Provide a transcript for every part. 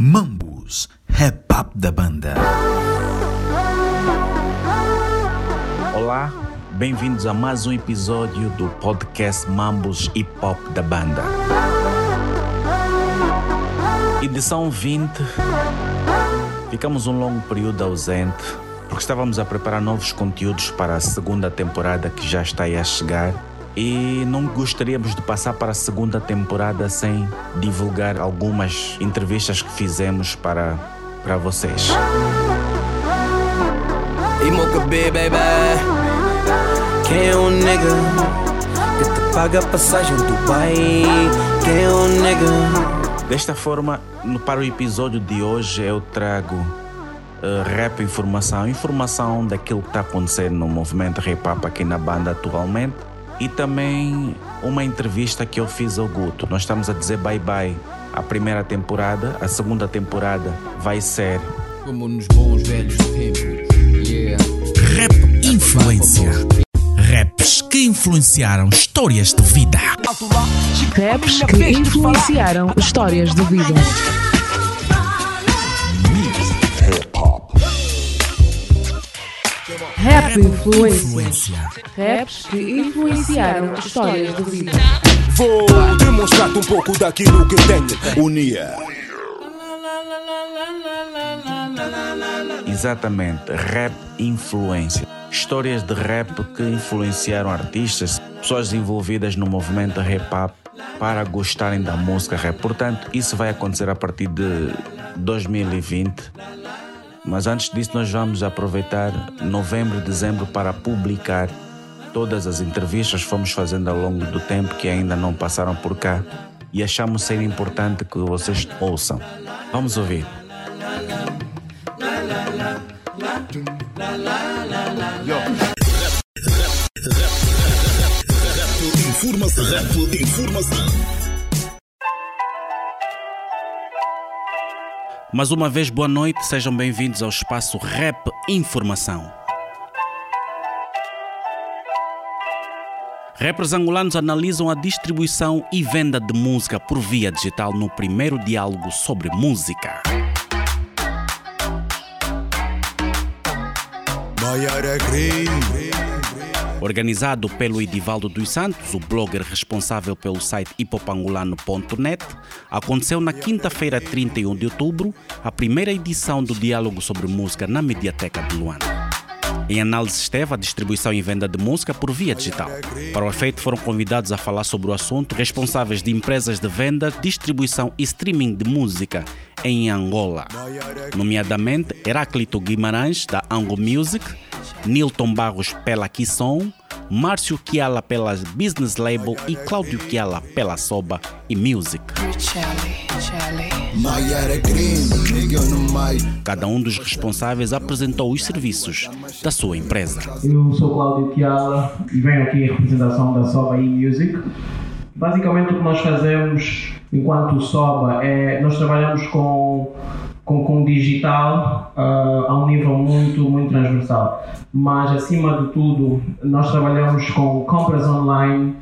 Mambus, up da banda. Olá, bem-vindos a mais um episódio do podcast Mambus Hip Hop da banda. Edição 20. Ficamos um longo período ausente porque estávamos a preparar novos conteúdos para a segunda temporada que já está aí a chegar e não gostaríamos de passar para a segunda temporada sem divulgar algumas entrevistas que fizemos para, para vocês. Quem é nigga que te paga passagem Dubai? Quem é nigga? Desta forma, para o episódio de hoje eu trago uh, rap informação, informação daquilo que está acontecendo no movimento hip hop aqui na banda atualmente e também uma entrevista que eu fiz ao Guto. Nós estamos a dizer bye bye à primeira temporada, a segunda temporada vai ser. Como nos bons velhos tempos. Yeah. Rap Influência. Raps que influenciaram histórias de vida. Raps que influenciaram histórias de vida. Rap Influência. Raps que influenciaram histórias de vida. Vou demonstrar-te um pouco daquilo que tenho. Unia. Exatamente, rap influência. Histórias de rap que influenciaram artistas, pessoas envolvidas no movimento hip hop para gostarem da música rap. Portanto, isso vai acontecer a partir de 2020 mas antes disso, nós vamos aproveitar novembro e dezembro para publicar todas as entrevistas que fomos fazendo ao longo do tempo que ainda não passaram por cá e achamos ser importante que vocês ouçam. Vamos ouvir. Mais uma vez, boa noite, sejam bem-vindos ao espaço Rap Informação. Rappers angolanos analisam a distribuição e venda de música por via digital no primeiro diálogo sobre música. Maiara Organizado pelo Edivaldo dos Santos, o blogger responsável pelo site hipopangolano.net, aconteceu na quinta-feira, 31 de outubro, a primeira edição do Diálogo sobre Música na Mediateca de Luanda. Em análise esteve a distribuição e venda de música por via digital. Para o efeito, foram convidados a falar sobre o assunto responsáveis de empresas de venda, distribuição e streaming de música em Angola, nomeadamente Heráclito Guimarães, da Ango Music, Nilton Barros pela Kisson, Márcio Kiala pela Business Label e Cláudio Kiala pela Soba e Music. Cada um dos responsáveis apresentou os serviços da sua empresa. Eu sou Cláudio Kiala e venho aqui em representação da Soba e Music. Basicamente o que nós fazemos enquanto Soba é nós trabalhamos com com, com digital uh, a um nível muito, muito transversal. Mas, acima de tudo, nós trabalhamos com compras online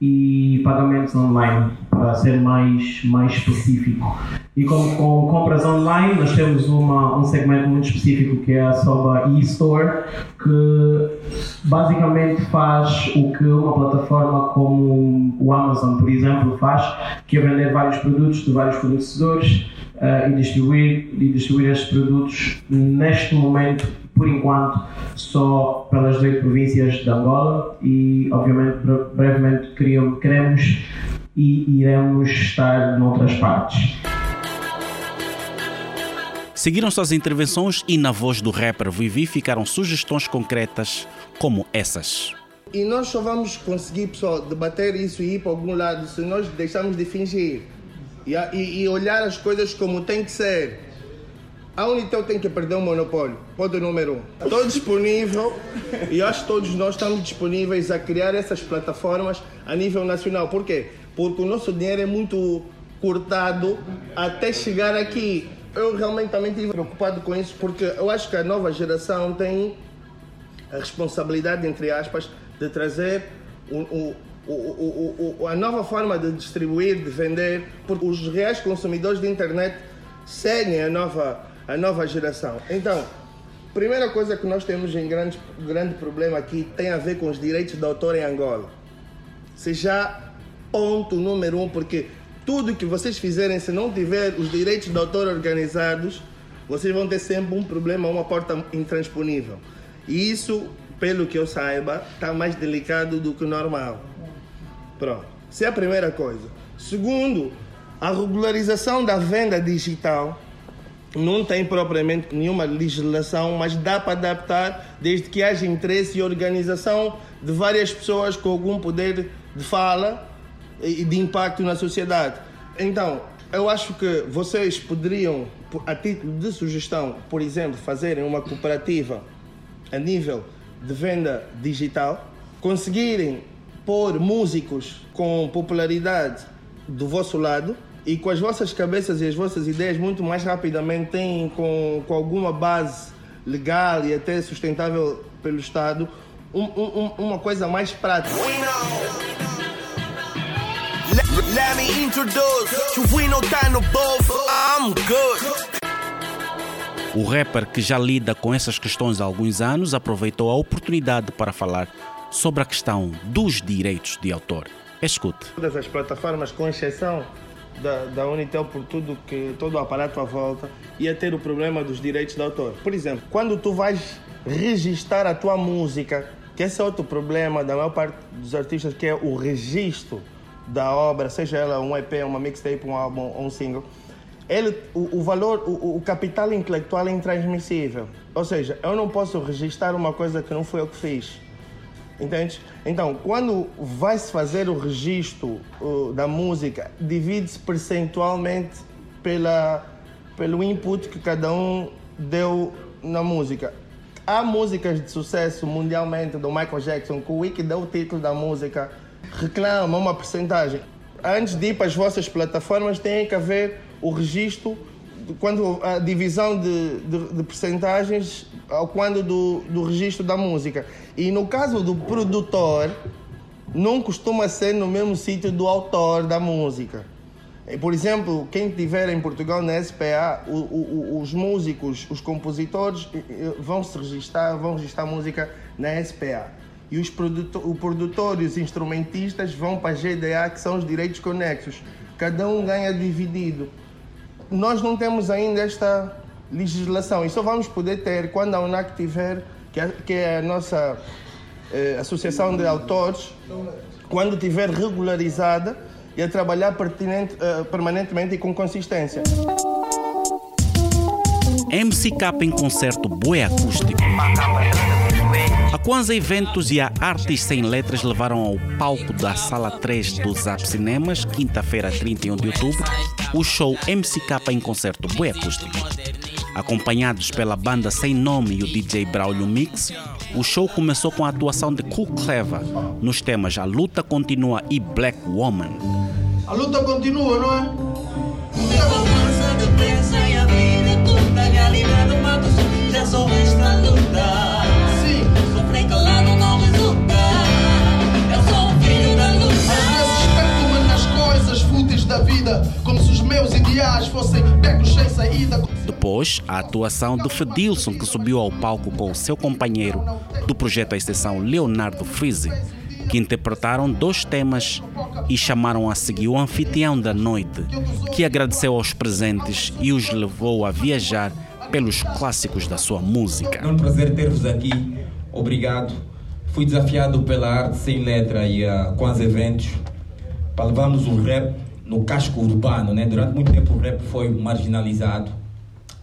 e pagamentos online, para ser mais, mais específico. E com, com compras online, nós temos uma, um segmento muito específico que é a Soba e-Store, que basicamente faz o que uma plataforma como o Amazon, por exemplo, faz, que é vender vários produtos de vários fornecedores uh, e, distribuir, e distribuir estes produtos neste momento, por enquanto, só pelas oito províncias de Angola e, obviamente, brevemente queremos e iremos estar noutras partes. Seguiram-se as intervenções e na voz do rapper Vivi ficaram sugestões concretas como essas. E nós só vamos conseguir, pessoal, debater isso e ir para algum lado se nós deixarmos de fingir e, e, e olhar as coisas como tem que ser. A Unitel tem que perder o monopólio. Ponto número um. Estou disponível e acho que todos nós estamos disponíveis a criar essas plataformas a nível nacional. Por quê? Porque o nosso dinheiro é muito cortado até chegar aqui. Eu realmente também estive preocupado com isso porque eu acho que a nova geração tem a responsabilidade, entre aspas, de trazer o, o o, a nova forma de distribuir, de vender, porque os reais consumidores de internet seguem a nova, a nova geração. Então, primeira coisa que nós temos em grande, grande problema aqui tem a ver com os direitos de autor em Angola. Seja ponto número um, porque tudo que vocês fizerem, se não tiver os direitos de autor organizados, vocês vão ter sempre um problema, uma porta intransponível. E isso, pelo que eu saiba, está mais delicado do que o normal. Pronto. Essa é a primeira coisa. Segundo, a regularização da venda digital não tem propriamente nenhuma legislação, mas dá para adaptar desde que haja interesse e organização de várias pessoas com algum poder de fala e de impacto na sociedade. Então, eu acho que vocês poderiam, a título de sugestão, por exemplo, fazerem uma cooperativa a nível de venda digital, conseguirem pôr músicos com popularidade do vosso lado e com as vossas cabeças e as vossas ideias muito mais rapidamente têm com, com alguma base legal e até sustentável pelo Estado um, um, uma coisa mais prática. Let me introduce tá no bolso, I'm good. O rapper que já lida com essas questões há alguns anos aproveitou a oportunidade para falar sobre a questão dos direitos de autor. Escute. Todas as plataformas, com exceção da, da Unitel, por tudo que todo o aparato à volta, ia ter o problema dos direitos de autor. Por exemplo, quando tu vais registrar a tua música, que esse é outro problema da maior parte dos artistas, que é o registro da obra, seja ela um EP, uma mixtape, um álbum um single, ele, o, o valor, o, o, capital intelectual é intransmissível. Ou seja, eu não posso registrar uma coisa que não foi eu que fiz. Entende? Então, quando vai-se fazer o registro uh, da música, divide-se percentualmente pela, pelo input que cada um deu na música. Há músicas de sucesso mundialmente do Michael Jackson, que o Wiki deu o título da música reclama uma porcentagem. Antes de ir para as vossas plataformas, tem que haver o registro, quando a divisão de, de, de percentagens ao quando do, do registro da música. E no caso do produtor, não costuma ser no mesmo sítio do autor da música. Por exemplo, quem tiver em Portugal na SPA, o, o, os músicos, os compositores vão se registrar, vão registrar música na SPA e os produtor, o produtor e os instrumentistas vão para a GDA, que são os direitos conexos. Cada um ganha dividido. Nós não temos ainda esta legislação e só vamos poder ter quando a UNAC tiver, que é, que é a nossa eh, Associação de Autores, quando tiver regularizada e a trabalhar uh, permanentemente e com consistência. MCK em concerto Boé Acústico. A Kwanzaa Eventos e a Artes Sem Letras levaram ao palco da Sala 3 do Zap Cinemas, quinta-feira, 31 de outubro, o show MCK em concerto Boé Acústico. Acompanhados pela banda Sem Nome e o DJ Braulio Mix, o show começou com a atuação de Cool Clever nos temas A Luta Continua e Black Woman. A luta continua, não é? Já só resta lutar. Da vida, como se os meus ideais fossem becos sem saída. Depois, a atuação de Fedilson, que subiu ao palco com o seu companheiro do projeto A Exceção, Leonardo Frizzi, que interpretaram dois temas e chamaram a seguir o anfitrião da noite, que agradeceu aos presentes e os levou a viajar pelos clássicos da sua música. É um prazer ter-vos aqui. Obrigado. Fui desafiado pela arte sem letra e uh, com os eventos para levarmos o rap no casco urbano. Né? Durante muito tempo o rap foi marginalizado.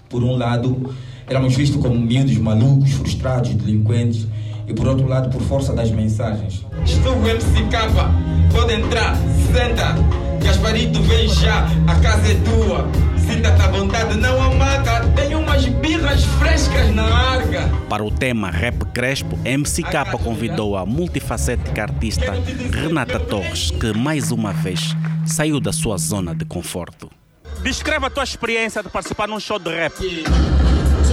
Por um lado, éramos vistos como miúdos malucos, frustrados, delinquentes e por outro lado por força das mensagens. Estou o MCK, pode entrar, senta, Gasparito vem já, a casa é tua. À vontade, não amata, tem umas birras frescas na arga. Para o tema Rap Crespo, MCK convidou a multifacética artista Renata Torres, que mais uma vez saiu da sua zona de conforto. Descreva a tua experiência de participar num show de rap.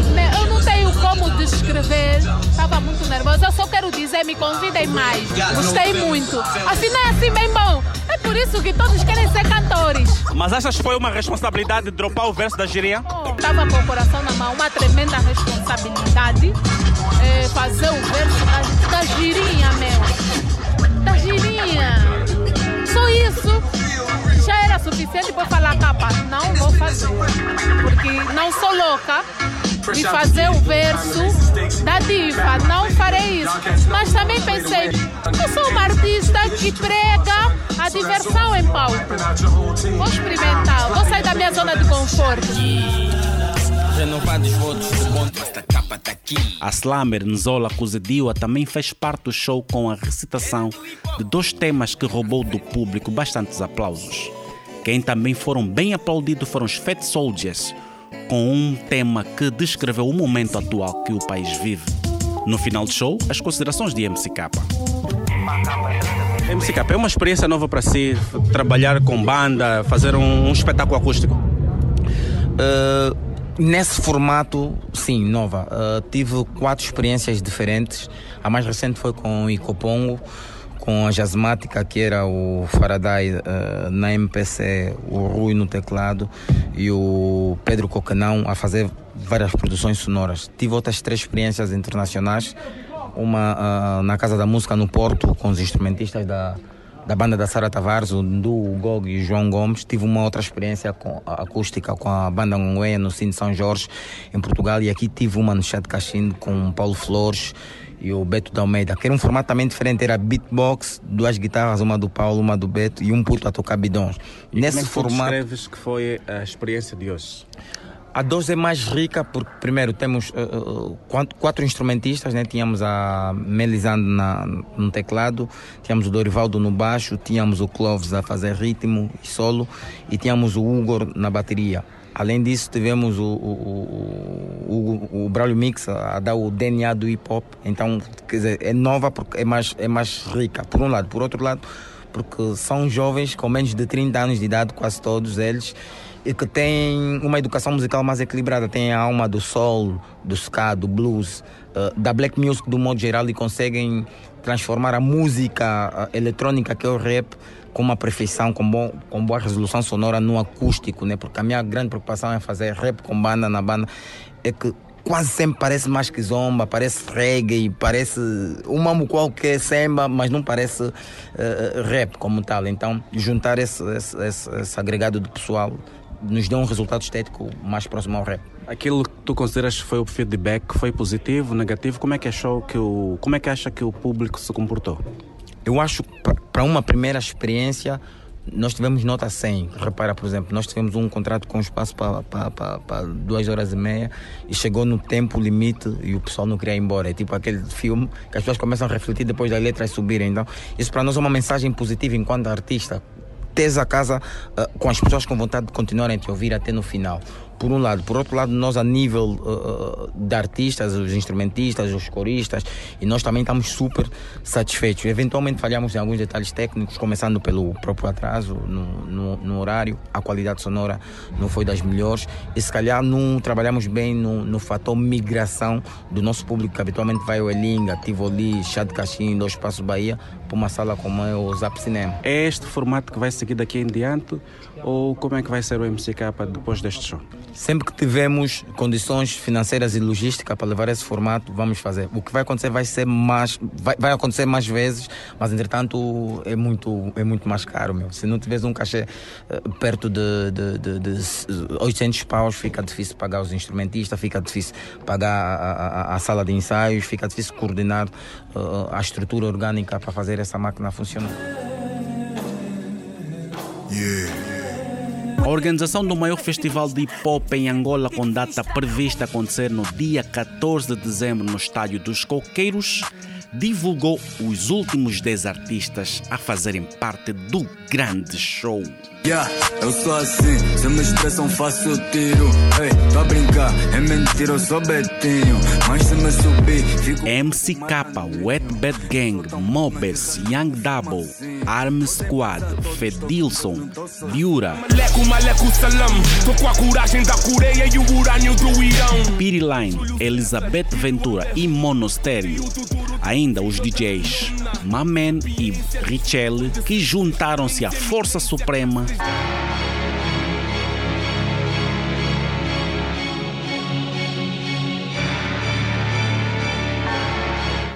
Né, eu não tenho como descrever. Estava muito nervosa. Eu só quero dizer, me convidem mais. Gostei muito. Assim não é assim bem bom. É por isso que todos querem ser cantores. Mas achas que foi uma responsabilidade de dropar o verso da giria? Estava com o coração na mão, uma tremenda responsabilidade. É, fazer o verso da, da girinha, meu. Da girinha. Só isso já era suficiente para falar capa. Não vou fazer. Porque não sou louca de fazer o verso da diva. Não farei isso. Mas também pensei, eu sou uma artista que prega a diversão em palco. Vou experimentar, vou sair da minha zona de conforto. Renovados votos de bom esta capa tá aqui. A slammer Nzola Kuzedia também fez parte do show com a recitação de dois temas que roubou do público bastantes aplausos. Quem também foram bem aplaudidos foram os Fat Soldiers, com um tema que descreveu o momento atual que o país vive. No final do show, as considerações de MCK. MCK, é uma experiência nova para si trabalhar com banda, fazer um, um espetáculo acústico? Uh, nesse formato, sim, nova. Uh, tive quatro experiências diferentes. A mais recente foi com o Icopongo, com a Jasmática, que era o Faraday uh, na MPC, o Rui no teclado e o Pedro Cocanão a fazer várias produções sonoras. Tive outras três experiências internacionais uma uh, na Casa da Música no Porto, com os instrumentistas da, da banda da Sara Tavares, o Ndu, o Gog e o João Gomes. Tive uma outra experiência com, acústica com a banda Ngongueia no Cine São Jorge, em Portugal. E aqui tive uma no Chat Cachindo com o Paulo Flores e o Beto da Almeida, que era um formato também diferente, era beatbox, duas guitarras, uma do Paulo, uma do Beto e um puto a tocar bidões. E Nesse como é que formato. descreves que foi a experiência de hoje? A dose é mais rica porque, primeiro, temos uh, quatro, quatro, instrumentistas, né? Tínhamos a Melisande na, no teclado, tínhamos o Dorivaldo no baixo, tínhamos o Cloves a fazer ritmo e solo e tínhamos o Hugo na bateria. Além disso, tivemos o, o, o, o Braulio Mix a dar o DNA do hip hop. Então, quer dizer, é nova porque é mais, é mais rica, por um lado. Por outro lado, porque são jovens com menos de 30 anos de idade, quase todos eles e que tem uma educação musical mais equilibrada, tem a alma do soul, do ska, do blues, uh, da black music do modo geral e conseguem transformar a música uh, eletrônica que é o rap com uma perfeição, com, bom, com boa resolução sonora no acústico, né? Porque a minha grande preocupação é fazer rap com banda na banda é que quase sempre parece mais que zomba, parece reggae, parece um mambo qualquer samba, mas não parece uh, rap como tal. Então, juntar esse, esse, esse, esse agregado de pessoal nos deu um resultado estético mais próximo ao rap. Aquilo que tu consideras foi o feedback foi positivo, negativo? Como é que achou que o como é que acha que o público se comportou? Eu acho para uma primeira experiência nós tivemos nota 100. Repara, por exemplo, nós tivemos um contrato com espaço para duas horas e meia e chegou no tempo limite e o pessoal não queria ir embora. É tipo aquele filme que as pessoas começam a refletir depois das letras subirem. Então, isso para nós é uma mensagem positiva enquanto artista tens a casa uh, com as pessoas com vontade de continuarem a te ouvir até no final por um lado. Por outro lado, nós a nível uh, de artistas, os instrumentistas, os coristas, e nós também estamos super satisfeitos. Eventualmente falhamos em alguns detalhes técnicos, começando pelo próprio atraso no, no, no orário, a qualidade sonora não foi das melhores, e se calhar não trabalhamos bem no, no fator migração do nosso público, que habitualmente vai ao Elinga, Tivoli, Chá de Caxim, Dois Passos Bahia, para uma sala como é o Zap Cinema. É este formato que vai seguir daqui em diante? Ou como é que vai ser o MCK depois deste show? Sempre que tivermos condições financeiras e logística para levar esse formato, vamos fazer. O que vai acontecer vai ser mais, vai, vai acontecer mais vezes, mas entretanto é muito, é muito mais caro, meu. Se não tiveres um cachê uh, perto de, de, de, de 800 paus, fica difícil pagar os instrumentistas, fica difícil pagar a, a, a sala de ensaios, fica difícil coordenar a estrutura orgânica para fazer essa máquina funcionar. Yeah. A organização do maior festival de hip hop em Angola, com data prevista acontecer no dia 14 de dezembro no Estádio dos Coqueiros, divulgou os últimos 10 artistas a fazerem parte do grande show. Yeah, eu sou assim, se me estressam faço o tiro. Ei, tô a brincar, é mentira, eu sou Betinho. Mas se me subir, fico. MCK, Wet Bad Gang, Mobes, Young Double, Arm Squad, Fedilson, Viura. Maleco, maleco, salam. Tô com a coragem da Coreia e o urânio do Irão. Piri Line, Elizabeth Ventura e Monostério. Ainda os DJs Mamen e Richelle que juntaram-se à Força Suprema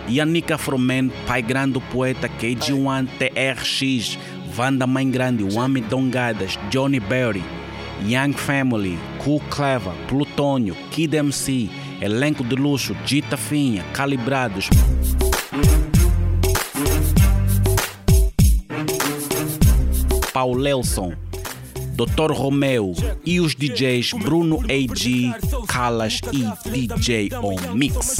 Yanika Fromen, pai grande poeta KG1 TRX, Vanda Mãe Grande, Wami Dongadas, Johnny Berry, Young Family, Cool Clever, Plutônio, Kid MC, elenco de luxo, Dita Finha, Calibrados. Paulelson, Dr. Romeo e os DJs Bruno AG, Calas e DJ On Mix.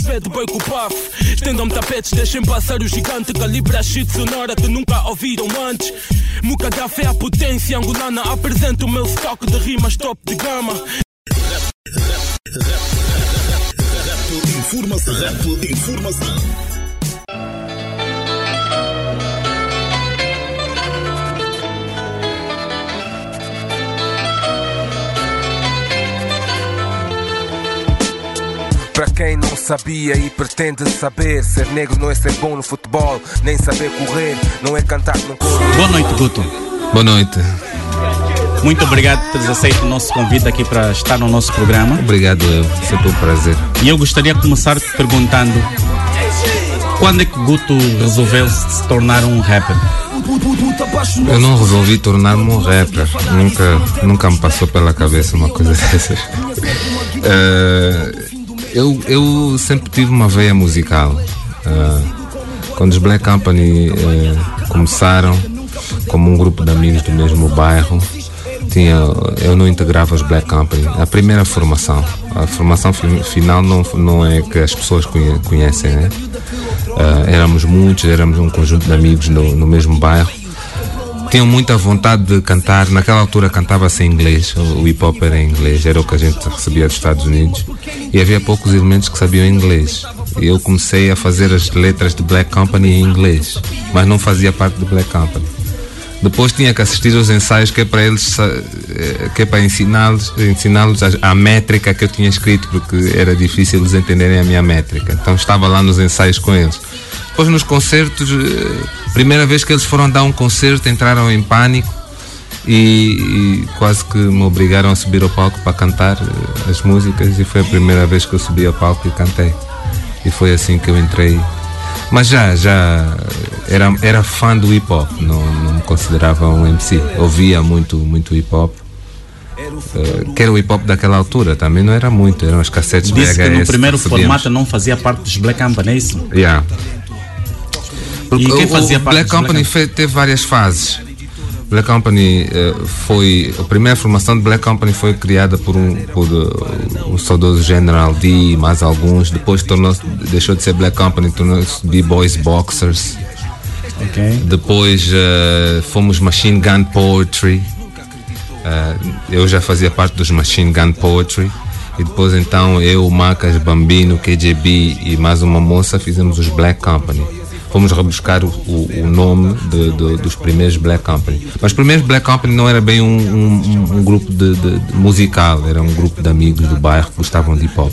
Estendam tapetes, deixem passar o gigante Calibra shit sonora que nunca ouviram antes Muca da fé a potência angolana Apresento o meu estoque de rimas top de gama Informação, rap, informação. Para quem não sabia e pretende saber, ser negro não é ser bom no futebol, nem saber correr, não é cantar no coro. Boa noite, Guto. Boa noite. Muito obrigado por teres aceito o nosso convite aqui para estar no nosso programa. Obrigado, eu. Sempre um prazer. E eu gostaria de começar te perguntando quando é que Guto resolveu se tornar um rapper? Eu não resolvi tornar-me um rapper. Nunca, nunca me passou pela cabeça uma coisa dessas. Uh, eu, eu sempre tive uma veia musical. Uh, quando os Black Company uh, começaram, como um grupo de amigos do mesmo bairro, tinha, eu não integrava os Black Company. A primeira formação, a formação final não, não é que as pessoas conhecem, né? Uh, éramos muitos, éramos um conjunto de amigos no, no mesmo bairro tinham muita vontade de cantar. Naquela altura cantava-se em inglês, o hip hop era em inglês, era o que a gente recebia dos Estados Unidos. E havia poucos elementos que sabiam inglês. E eu comecei a fazer as letras de Black Company em inglês, mas não fazia parte do Black Company. Depois tinha que assistir aos ensaios que é para eles eh, que é para ensiná-los ensiná-los a, a, métrica que eu tinha escrito porque era difícil eles entenderem a minha métrica. Então estava lá nos ensaios com eles. Depois nos concertos, eh, primeira vez que eles foram dar um concerto, entraram em pânico e, e, quase que me obrigaram a subir ao palco para cantar eh, as músicas e foi a primeira vez que eu subi ao palco e cantei. E foi assim que eu entrei. Mas já, já era, era fã do hip hop, não, não me considerava um MC. Ouvia muito, muito hip hop. Uh, que era o hip hop daquela altura, também não era muito, eram as cassetes Disse VHS. que no primeiro formato não fazia parte dos Black Company, é isso? Yeah. Porque e quem fazia o parte Black Company Black... teve várias fases. Black Company uh, foi a primeira formação de Black Company foi criada por um por uh, o saudoso General D e mais alguns. Depois tornou deixou de ser Black Company tornou-se B-Boys Boxers. Okay. depois uh, fomos Machine Gun Poetry. Eu já fazia parte dos Machine Gun Poetry. E depois então eu, Macas, Bambino, KGB e mais uma moça fizemos os Black Company fomos rebuscar o, o, nome de, de, dos primeiros Black Company. Mas os primeiros Black Company não era bem um, um, um grupo de, de, musical, era um grupo de amigos do bairro que gostavam de hip hop.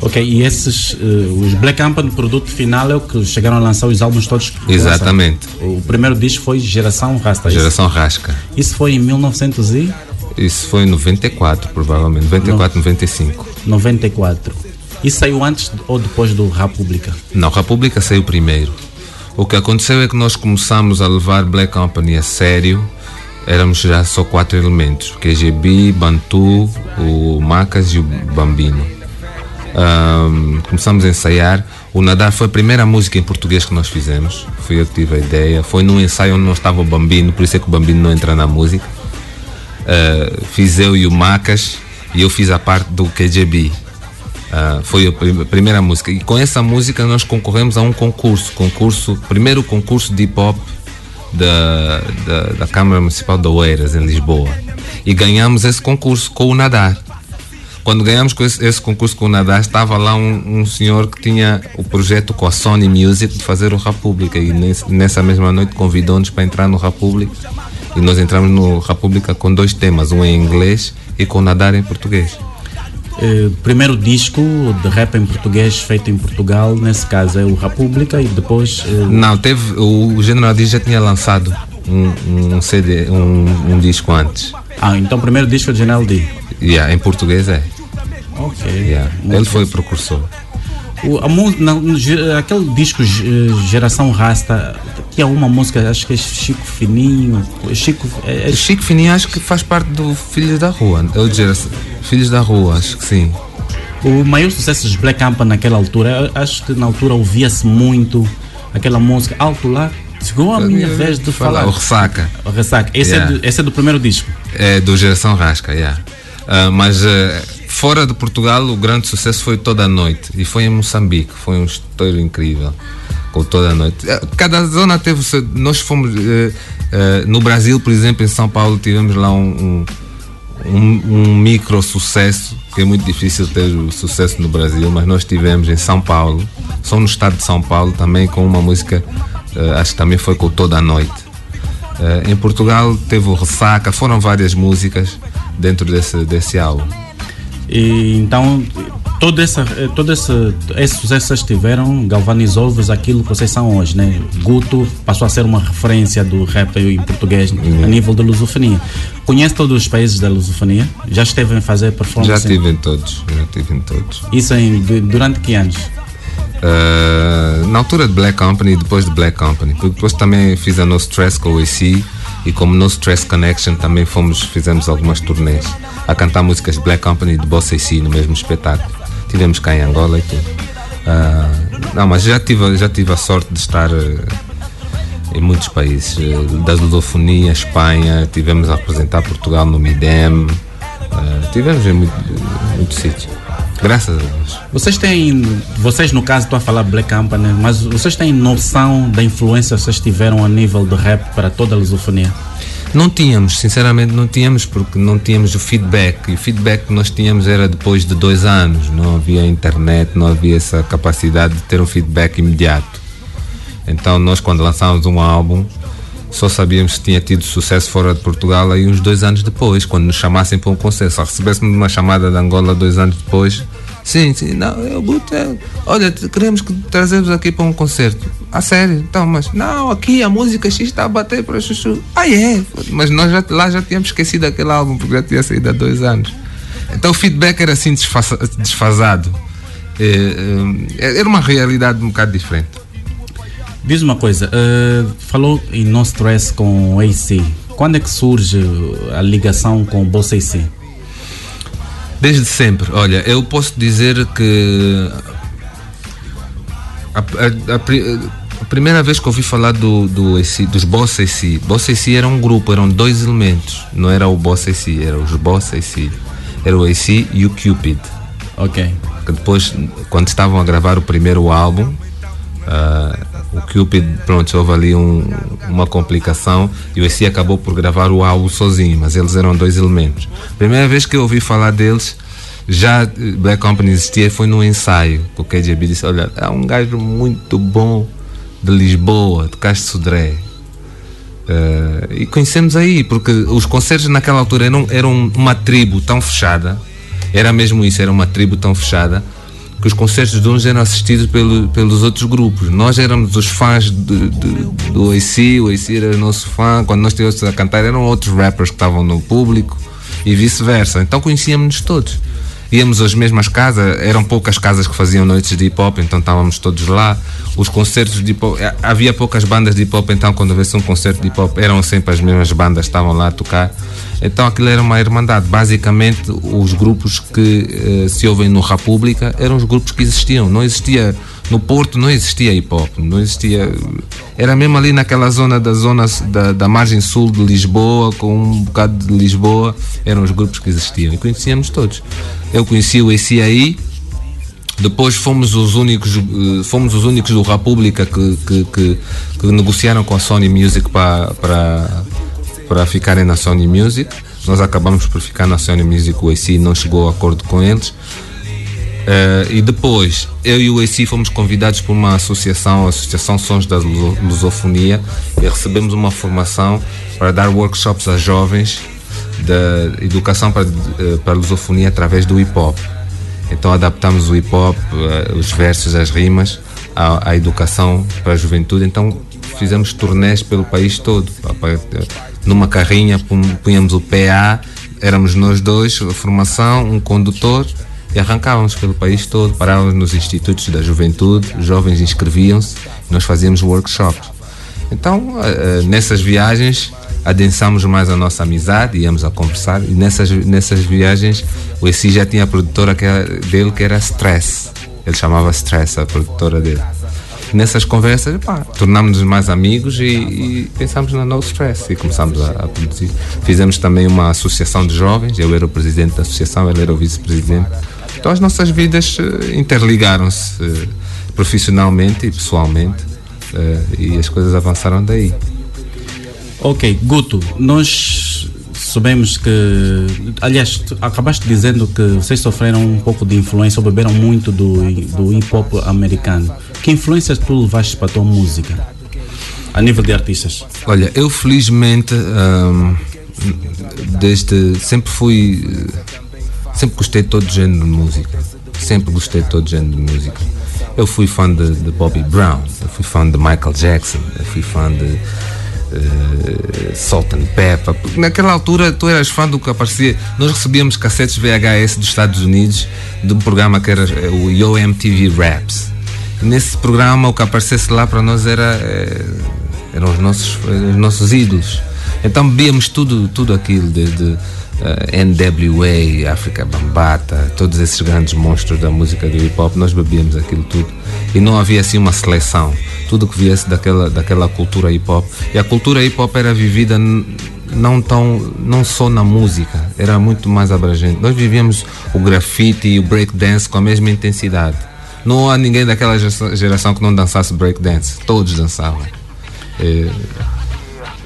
Ok, e esses, uh, os Black Company, produto final é o que chegaram a lançar os álbuns todos? Exatamente. O primeiro disco foi Geração Rasta. É Geração isso? Rasca. Isso foi em 1900 e? Isso foi em 94, provavelmente. 94, no... 95. 94. Isso saiu antes ou depois do República? Não, República saiu primeiro. O que aconteceu é que nós começamos a levar Black Company a sério. Éramos já só quatro elementos: KGB, Bantu, o Macas e o Bambino. Um, começamos a ensaiar. O Nadar foi a primeira música em português que nós fizemos. Fui eu que tive a ideia. Foi num ensaio onde não estava o Bambino, por isso é que o Bambino não entra na música. Uh, fiz eu e o Macas e eu fiz a parte do KGB. Uh, foi a primeira música. E com essa música nós concorremos a um concurso. concurso primeiro concurso de hip hop da, da, da Câmara Municipal de Oeiras, em Lisboa. E ganhamos esse concurso com o Nadar. Quando ganhamos esse, esse concurso com o Nadar, estava lá um, um, senhor que tinha o projeto com a Sony Music de fazer o República. E nesse, nessa mesma noite convidou-nos para entrar no República. E nós entramos no República com dois temas, um em inglês e com o Nadar em português. Eh, primeiro disco de rap em português feito em Portugal, nesse caso é o República e depois. Eh, Não, teve. O, o General D já tinha lançado um, um CD, um, um, disco antes. Ah, então o primeiro disco é de General D. Yeah, em português é. Ok. Yeah. Ele foi o precursor. O, a, na, aquele disco Geração Rasta tinha uma música, acho que é Chico Fininho. Chico, é, é... Chico Fininho acho que faz parte do Filhos da Rua. É o Geração, Filhos da Rua, acho que sim. O maior sucesso dos Black Camp naquela altura, acho que na altura ouvia-se muito aquela música Alto Lá. Chegou a minha vez de falar. O Ressaca. O Ressaca. Esse, yeah. é do, esse é do primeiro disco. É do Geração Rasca, yeah. Uh, mas uh, fora de Portugal o grande sucesso foi Toda a Noite e foi em Moçambique, foi um estouro incrível com Toda a Noite. Uh, cada zona teve, nós fomos no Brasil, por exemplo, em São Paulo tivemos lá um, um, um, um micro sucesso que é muito difícil ter o sucesso no Brasil, mas nós tivemos em São Paulo, só no estado de São Paulo também com uma música, acho que também foi com Toda a Noite. em Portugal teve o Ressaca, foram várias músicas dentro desse, desse álbum. E então todo, essa, todo esse, esse sucesso que tiveram galvanizou-vos aquilo que vocês são hoje, né? Guto passou a ser uma referência do rap em português uhum. a nível da lusofonia. Conhece todos os países da lusofonia? Já esteve em fazer performance? Já estive em todos, já estive em todos. Isso em, durante que anos? Uh, na altura de Black Company e depois de Black Company, porque depois também fiz a No Stress com o AC e como No Stress Connection também fomos, fizemos algumas turnês a cantar músicas de Black Company e de Bossa AC no mesmo espetáculo. Tivemos cá em Angola e tudo. Uh, não, mas já tive, já tive a sorte de estar uh, em muitos países, uh, da ludofonia, Espanha, tivemos a representar Portugal no MIDEM, tivemos em muitos muito sítios. Graças a Deus. Vocês têm, vocês no caso, estou a falar Black Company, mas vocês têm noção da influência que vocês tiveram a nível de rap para toda a lusofonia? Não tínhamos, sinceramente não tínhamos, porque não tínhamos o feedback. E o feedback que nós tínhamos era depois de dois anos. Não havia internet, não havia essa capacidade de ter um feedback imediato. Então nós quando lançámos um álbum, só sabíamos se tinha tido sucesso fora de Portugal aí uns dois anos depois, quando nos chamassem para um concerto. Se recebêssemos uma chamada de Angola dois anos depois, sim, sim, não, eu boto, olha, queremos que trazemos aqui para um concerto. A sério, então, mas não, aqui a música X está a bater para chuchu. Ah, é, mas nós já, lá já tínhamos esquecido aquele álbum, porque já tinha saído há dois anos. Então o feedback era assim desfasado. É, é, era uma realidade um bocado diferente. Diz uma coisa, uh, falou em No Stress com o AC. Quando é que surge a ligação com o Bossa AC? Desde sempre. Olha, eu posso dizer que a, a, a, a primeira vez que ouvi falar do, do AC, dos Bossa AC, Bossa AC era um grupo, eram dois elementos. Não era o Bossa AC, eram os Bossa AC. Era o AC e o Cupid. Ok. Que depois, quando estavam a gravar o primeiro álbum, Uh, o Cupid, pronto, houve ali um, uma complicação e o AC acabou por gravar o álbum sozinho, mas eles eram dois elementos. Primeira vez que eu ouvi falar deles, já Black Company existia, foi num ensaio que o KJB disse: Olha, é um gajo muito bom de Lisboa, de Castro Sodré. Uh, e conhecemos aí, porque os concertos naquela altura eram, eram uma tribo tão fechada, era mesmo isso, era uma tribo tão fechada que os concertos de uns eram assistidos pelo, pelos outros grupos. Nós éramos os fãs de, de, do AC, o AC era nosso fã. Quando nós estivemos a cantar, eram outros rappers que estavam no público e vice-versa. Então conhecíamos-nos todos. Íamos às mesmas casas, eram poucas casas que faziam noites de hip hop, então estávamos todos lá. Os concertos de hip hop, eh, havia poucas bandas de hip hop, então quando houvesse um concerto de hip hop, eram sempre as mesmas bandas que estavam lá a tocar. Então aquilo era uma irmandade. Basicamente, os grupos que uh, se ouvem no República eram os grupos que existiam. Não existia no Porto, não existia hip hop, não existia. Era mesmo ali naquela zona da zona da, da margem sul de Lisboa, com um bocado de Lisboa, eram os grupos que existiam e conhecíamos todos. Eu conheci o aí. Depois fomos os únicos, eh, fomos os únicos do República que, que, que, que negociaram com a Sony Music para, para para ficarem na Sony Music. Nós acabamos por ficar na Sony Music, o AC não chegou a acordo com eles. Uh, e depois, eu e o AC fomos convidados por uma associação, a Associação Sons da Lusofonia, e recebemos uma formação para dar workshops a jovens da educação para, uh, para a lusofonia através do hip hop. Então adaptamos o hip hop, uh, os versos, as rimas, à, educação para a juventude. Então fizemos turnés pelo país todo. Numa carrinha punhamos o PA, éramos nós dois, formação, um condutor e arrancávamos pelo país todo, parávamos nos institutos da juventude, os jovens inscreviam-se, nós fazíamos workshops. Então, uh, nessas viagens, adensámos mais a nossa amizade, íamos a conversar e nessas, nessas viagens o ESI já tinha a produtora era, dele que era Stress. Ele chamava Stress, a produtora dele. Nessas conversas, tornámos-nos mais amigos e, e pensámos na No Stress e começámos a, a, produzir. Fizemos também uma associação de jovens, eu era o presidente da associação, ele era o vice-presidente. Então as nossas vidas uh, interligaram-se uh, profissionalmente e pessoalmente uh, e as coisas avançaram daí. Ok, Guto, nós sabemos que. Aliás, acabaste dizendo que vocês sofreram um pouco de influência ou beberam muito do, do hip hop americano. Que influências tu levaste para a tua música? A nível de artistas? Olha, eu felizmente. Um, desde. Sempre fui. Sempre gostei de todo género de música. Sempre gostei de todo género de música. Eu fui fã de, de Bobby Brown, eu fui fã de Michael Jackson, eu fui fã de uh, Salt and Pepper. Porque naquela altura tu eras fã do que aparecia. Nós recebíamos cassetes VHS dos Estados Unidos de um programa que era eh, o Yo MTV Raps. E nesse programa o que aparecesse lá para nós era, eh, eram os nossos, os nossos ídolos. Então bebíamos tudo, tudo aquilo, desde uh, NWA, África Bambata, todos esses grandes monstros da música do hip hop, nós bebíamos aquilo tudo. E não havia assim uma seleção tudo que viesse daquela, daquela cultura hip hop. E a cultura hip hop era vivida não tão não só na música, era muito mais abrangente. Nós vivíamos o grafite e o break dance com a mesma intensidade. Não há ninguém daquela geração que não dançasse break dance. Todos dançavam. É...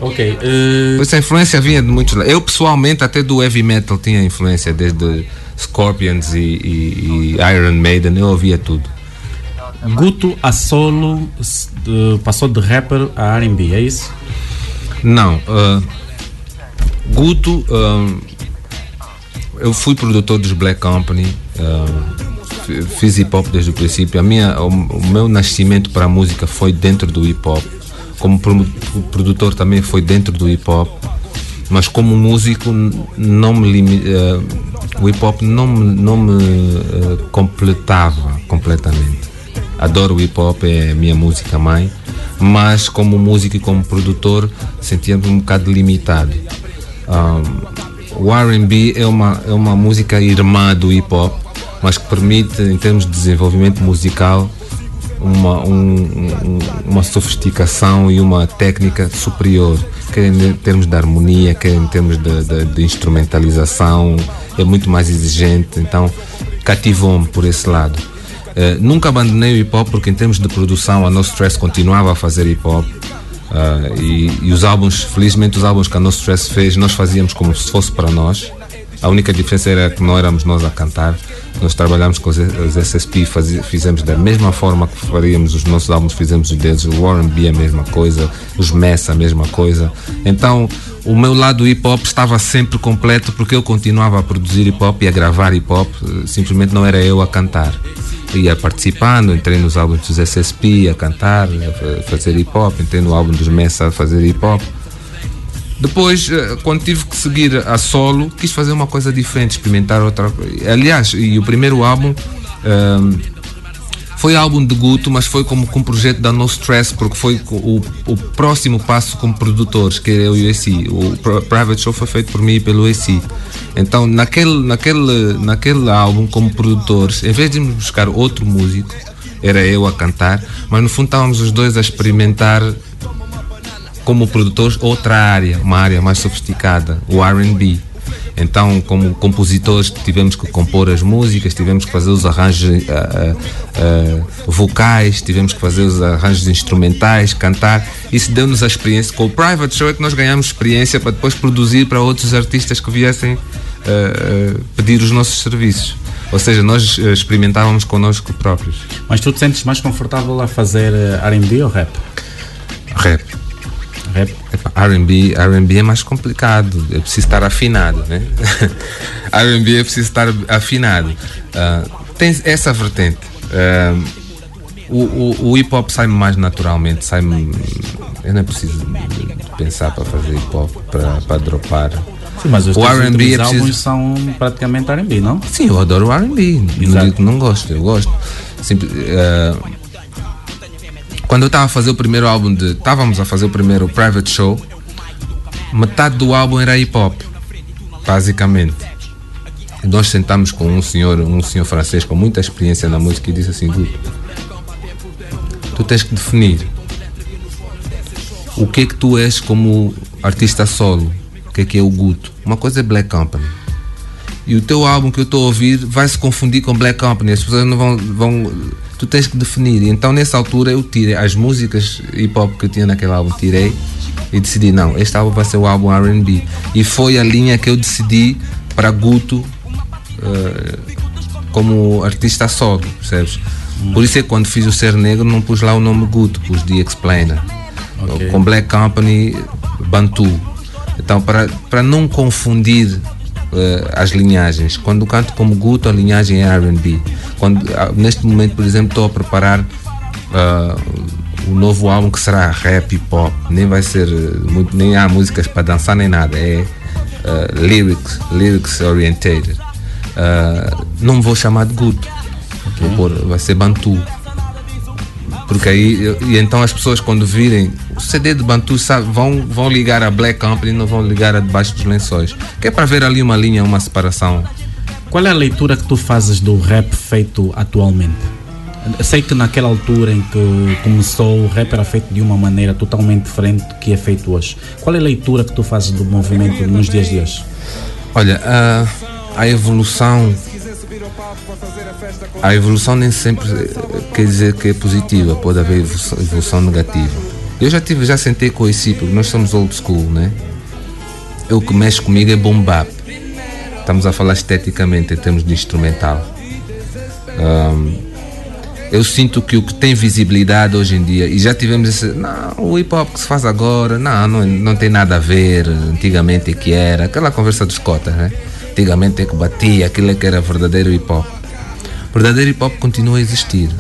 Ok. Uh... Essa influência vinha de muitos lados. Eu pessoalmente até do heavy metal tinha influência desde Scorpions e, e, e Iron Maiden. Eu ouvia tudo. Guto a solo de, passou de rapper a R&B, é isso? Não. Uh, Guto, uh, eu fui produtor dos Black Company, uh, fiz hip hop desde o princípio. A minha, o, o, meu nascimento para a música foi dentro do hip hop. Como produtor também foi dentro do hip hop. Mas como músico não me uh, o hip hop não me, não me uh, completava completamente adoro hip hop, é minha música mãe, mas como músico e como produtor sentia-me um bocado limitado. Um, o RB é uma, é uma música irmã do hip hop, mas que permite, em termos de desenvolvimento musical, uma, um, um, uma sofisticação e uma técnica superior, quer em termos de harmonia, quer em termos de, de, de instrumentalização, é muito mais exigente, então cativou-me por esse lado. Uh, nunca abandonei o hip hop porque, em termos de produção, a No Stress continuava a fazer hip hop. Uh, e, e, os álbuns, felizmente, os álbuns que a No Stress fez, nós fazíamos como se fosse para nós. A única diferença era que não éramos nós a cantar. Nós trabalhámos com os, SSP, fizemos da mesma forma que faríamos os nossos álbuns, fizemos os deles. O Warren B a mesma coisa, os Mess a mesma coisa. Então, o meu lado hip hop estava sempre completo porque eu continuava a produzir hip hop e a gravar hip hop, simplesmente não era eu a cantar ia participando, entrei nos álbuns dos SSP a cantar, a fazer hip hop, entrei no álbum dos Messa a fazer hip hop. Depois, eh, quando tive que seguir a solo, quis fazer uma coisa diferente, experimentar outra coisa. Aliás, e o primeiro álbum um, ehm, foi álbum de Guto, mas foi como com um projeto da No Stress, porque foi o, o próximo passo como produtores, que é o USC. O Private Show foi feito por mim e pelo USC. Então, naquele, naquele, naquele álbum, como produtores, em vez de buscar outro músico, era eu a cantar, mas no fundo estávamos os dois a experimentar como produtores outra área, uma área mais sofisticada, o R&B. Então, como compositores, tivemos que compor as músicas, tivemos que fazer os arranjos uh, uh, vocais, tivemos que fazer os arranjos instrumentais, cantar. Isso deu-nos a experiência. Com o Private Show é que nós ganhamos experiência para depois produzir para outros artistas que viessem uh, pedir os nossos serviços. Ou seja, nós experimentávamos connosco próprios. Mas tu te sentes mais confortável a fazer RB ou rap? Rap. Rap? R&B, R&B é mais complicado, é preciso estar afinado, né? R&B é preciso estar afinado. Uh, tem essa vertente. Uh, o, o, o hip hop sai mais naturalmente, sai eu não preciso pensar para fazer hip hop, para, para dropar. Sim, mas os o R&B é preciso... são praticamente R&B, não? Sim, eu adoro R&B. Não digo que não gosto, eu gosto. Simples, uh, quando eu estava a fazer o primeiro álbum de, estávamos a fazer o primeiro private show, metade do álbum era hip hop, basicamente. Nós sentamos com um senhor, um senhor francês com muita experiência na música e disse assim, tu tens que definir o que é que tu és como artista solo, o que é que é o Guto. Uma coisa é Black Company. E o teu álbum que eu estou a ouvir vai se confundir com Black Company. As pessoas não vão, vão. Tu tens que definir. Então, nessa altura, eu tirei as músicas hip hop que eu tinha naquele álbum, tirei e decidi: não, este álbum vai ser o álbum RB. E foi a linha que eu decidi para Guto uh, como artista solo, percebes? Por isso é que quando fiz o Ser Negro não pus lá o nome Guto, pus The Explainer. Okay. Com Black Company, Bantu. Então, para, para não confundir as linhagens, quando canto como Guto, a linhagem é RB. Uh, neste momento, por exemplo, estou a preparar uh, o novo álbum que será rap e pop. Nem vai ser, muito, nem há músicas para dançar nem nada. É lyrics, lyrics orientated. não me vou chamar de Guto. Okay. Vai ser Bantu. Porque aí, e então as pessoas quando virem o CD de Bantu sabe, vão, vão ligar a Black Company, não vão ligar a debaixo dos lençóis. Que é para ver ali uma linha, uma separação. Qual é a leitura que tu fazes do rap feito atualmente? Sei que naquela altura em que começou o rap era feito de uma maneira totalmente diferente do que é feito hoje. Qual é a leitura que tu fazes do movimento nos dias de hoje? Olha, a, a evolução a evolução nem sempre quer dizer que é positiva, pode haver evolução, negativa. Eu já tive, já sentei com esse, porque nós somos old school, né? O que mexe comigo é boom bap. Estamos a falar esteticamente em termos de instrumental. Um, eu sinto que o que tem visibilidade hoje em dia, e já tivemos esse, não, o hip hop que se faz agora, não, não, não tem nada a ver, antigamente é que era, aquela conversa dos cotas, né? Antigamente é que batia, aquilo é que era verdadeiro hip hop verdadeiro hip hop continua a existir.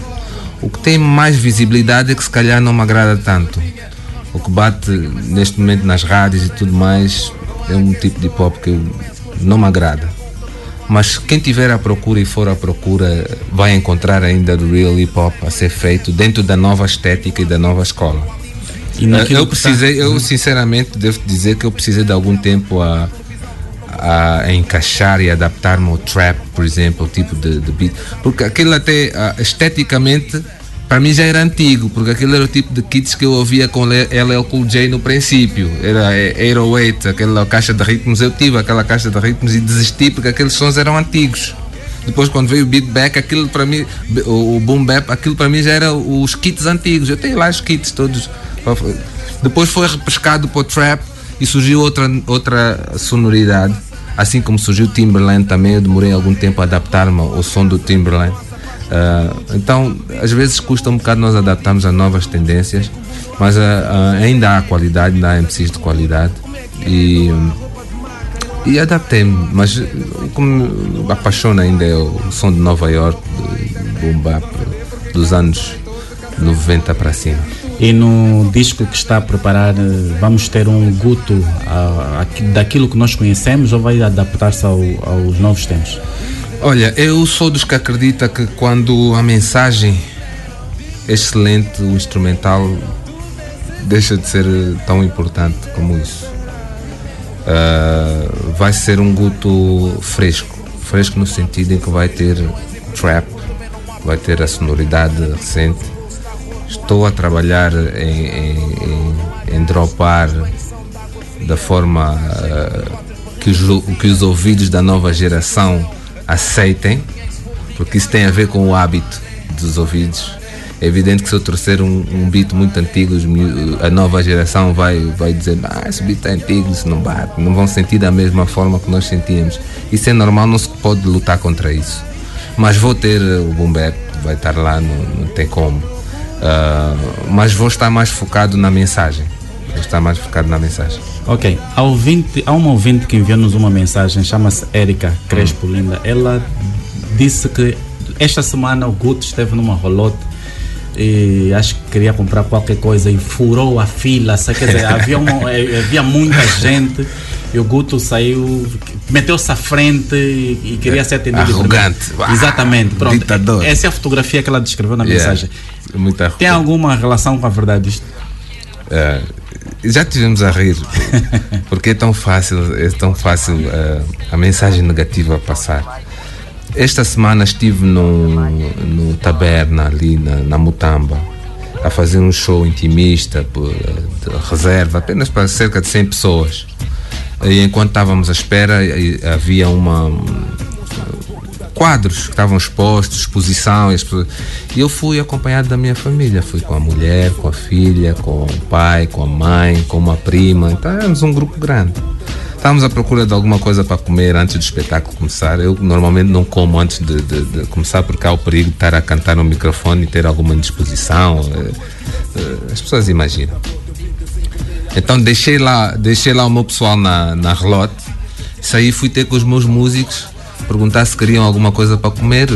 O que tem mais visibilidade é que se calhar não me agrada tanto. O que bate neste momento nas rádios e tudo mais é um tipo de hip hop que não me agrada. Mas quem tiver à procura e for à procura vai encontrar ainda o real hip hop a ser feito dentro da nova estética e da nova escola. eu precisei, eu sinceramente devo dizer que eu precisei de algum tempo a a, encaixar e adaptar-me ao trap, por exemplo, o tipo de, de beat. Porque aquilo até uh, esteticamente para mim já era antigo, porque aquele era o tipo de kits que eu ouvia com LL Cool J no princípio. Era 808, aquela caixa de ritmos. Eu tive aquela caixa de ritmos e desisti porque aqueles sons eram antigos. Depois quando veio o beatback, aquilo para mim, o boom bap, aquilo para mim já era os kits antigos. Eu tenho lá os kits todos. Depois foi repescado para o trap e surgiu outra, outra sonoridade Assim como surgiu o Timberland também, eu demorei algum tempo a adaptar-me ao som do Timberland. Uh, então, às vezes custa um bocado nós adaptarmos a novas tendências, mas uh, uh, ainda há qualidade, ainda há MCs de qualidade. E, e adaptei-me, mas o que me apaixona ainda é o som de Nova York, do boom bap, dos anos 90 para cima. E no disco que está a preparar, eh, vamos ter um guto a, a, daquilo que nós conhecemos ou vai adaptar-se ao, aos novos tempos? Olha, eu sou dos que acredita que quando a mensagem é excelente, o instrumental deixa de ser tão importante como isso. Uh, vai ser um guto fresco, fresco no sentido em que vai ter trap, vai ter a sonoridade recente Estou a trabalhar em, em, em dropar da forma uh, que, os, que os ouvidos da nova geração aceitem, porque isso tem a ver com o hábito dos ouvidos. É evidente que se eu trouxer um, um beat muito antigo, a nova geração vai, vai dizer: Ah, esse beat é antigo, isso não bate. Não vão sentir da mesma forma que nós sentíamos. Isso é normal, não se pode lutar contra isso. Mas vou ter o boom bap, vai estar lá, não, não tem como. Uh, mas vou estar mais focado na mensagem. Vou estar mais focado na mensagem. Ok. Há, ouvinte, há uma ouvinte que enviou-nos uma mensagem, chama-se Erika Crespo hum. Linda. Ela disse que esta semana o Guto esteve numa rolote e acho que queria comprar qualquer coisa e furou a fila, quer dizer, havia, uma, eh, havia muita gente e o Guto saiu, meteu-se à frente e, e queria ser atendido. Arrogante. primeiro. Exatamente, pronto. Ditador. Essa é a fotografia que ela descreveu na Yeah. mensagem. Muito Tem alguma relação com a verdade disto? É, já tivemos a rir, porque é tão fácil, é tão fácil é, a mensagem negativa passar. Esta semana estive no, no Taberna, ali na, na Mutamba, a fazer um show intimista, por, eh, de reserva, apenas para cerca de 100 pessoas. E enquanto estávamos à espera, havia uma, quadros que estavam expostos, exposição. E, e eu fui acompanhado da minha família. Fui com a mulher, com a filha, com o pai, com a mãe, com uma prima. Então éramos um grupo grande. Estávamos à procura de alguma coisa para comer antes do espetáculo começar. Eu normalmente não como antes de, de- de começar porque há o perigo de estar a cantar no microfone e ter alguma indisposição. Eh, eh, As pessoas imaginam. Então deixei lá, deixei lá o meu pessoal na, na relote. Saí fui ter com os meus músicos, perguntar se queriam alguma coisa para comer,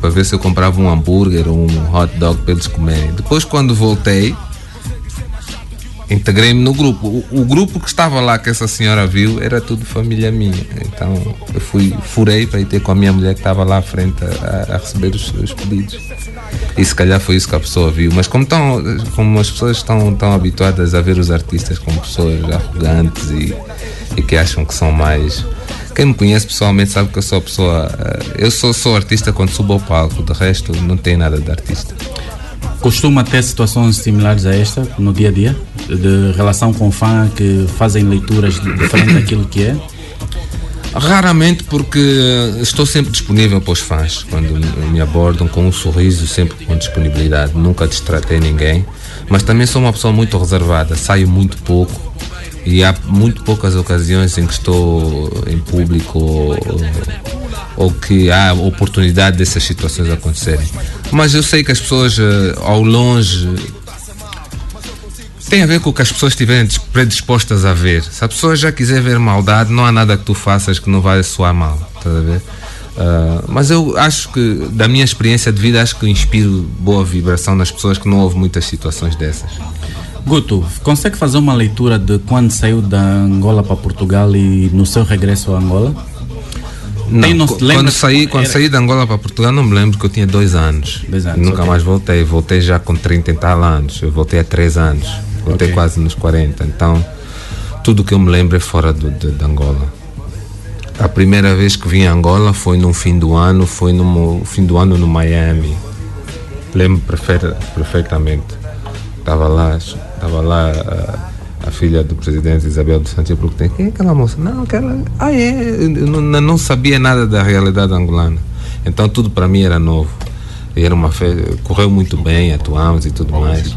para ver se eu comprava um hambúrguer ou um hot dog para eles comerem. Depois quando voltei, integrei-me no grupo. O, o grupo que estava lá que essa senhora viu era tudo família minha. Então eu fui, furei para ir ter com a minha mulher que estava lá à frente a, a receber os, os pedidos. E se calhar foi isso que a pessoa viu. Mas como, tão, como as pessoas estão tão habituadas a ver os artistas como pessoas arrogantes e, e que acham que são mais. Quem me conhece pessoalmente sabe que eu sou pessoa. eh, Eu sou, sou artista quando subo ao palco, de resto não tem nada de artista. Costuma ter situações similares a esta no dia a dia? De relação com fã que fazem leituras diferentes daquilo que é? Raramente porque estou sempre disponível para os fãs quando me abordam com um sorriso, sempre com disponibilidade. Nunca distratei ninguém, mas também sou uma pessoa muito reservada, saio muito pouco e há muito poucas ocasiões em que estou em público ou, ou que há oportunidade dessas situações acontecerem. Mas eu sei que as pessoas eh, ao longe tem a ver com o que as pessoas estiverem dis- predispostas a ver. Se a pessoa já quiser ver maldade, não há nada que tu faças que não vai soar mal. A ver? Ah, mas eu acho que, da minha experiência de vida, acho que inspiro boa vibração nas pessoas que não houve muitas situações dessas. Guto, consegue fazer uma leitura de quando saiu da Angola para Portugal e no seu regresso a Angola? Não, no- quando saí, quando era- saí de Angola para Portugal, não me lembro que eu tinha dois anos. Dois anos, nunca ok. mais voltei. Voltei já com 30 e tal anos. Eu voltei há três anos. Voltei Ok. quase nos 40. Então, tudo que eu me lembro é fora do, de, de Angola. A primeira vez que vim a Angola foi no fim do ano, foi no fim do ano no Miami. Lembro perfe- perfeitamente. Estava lá, estava lá a, a filha do presidente Isabel dos Santos. Perguntei: quem é aquela moça? Não, aquela. Ah, é? Eu não, não sabia nada da realidade angolana. Então tudo para mim era novo. E era uma festa, correu muito bem, atuamos e tudo mais.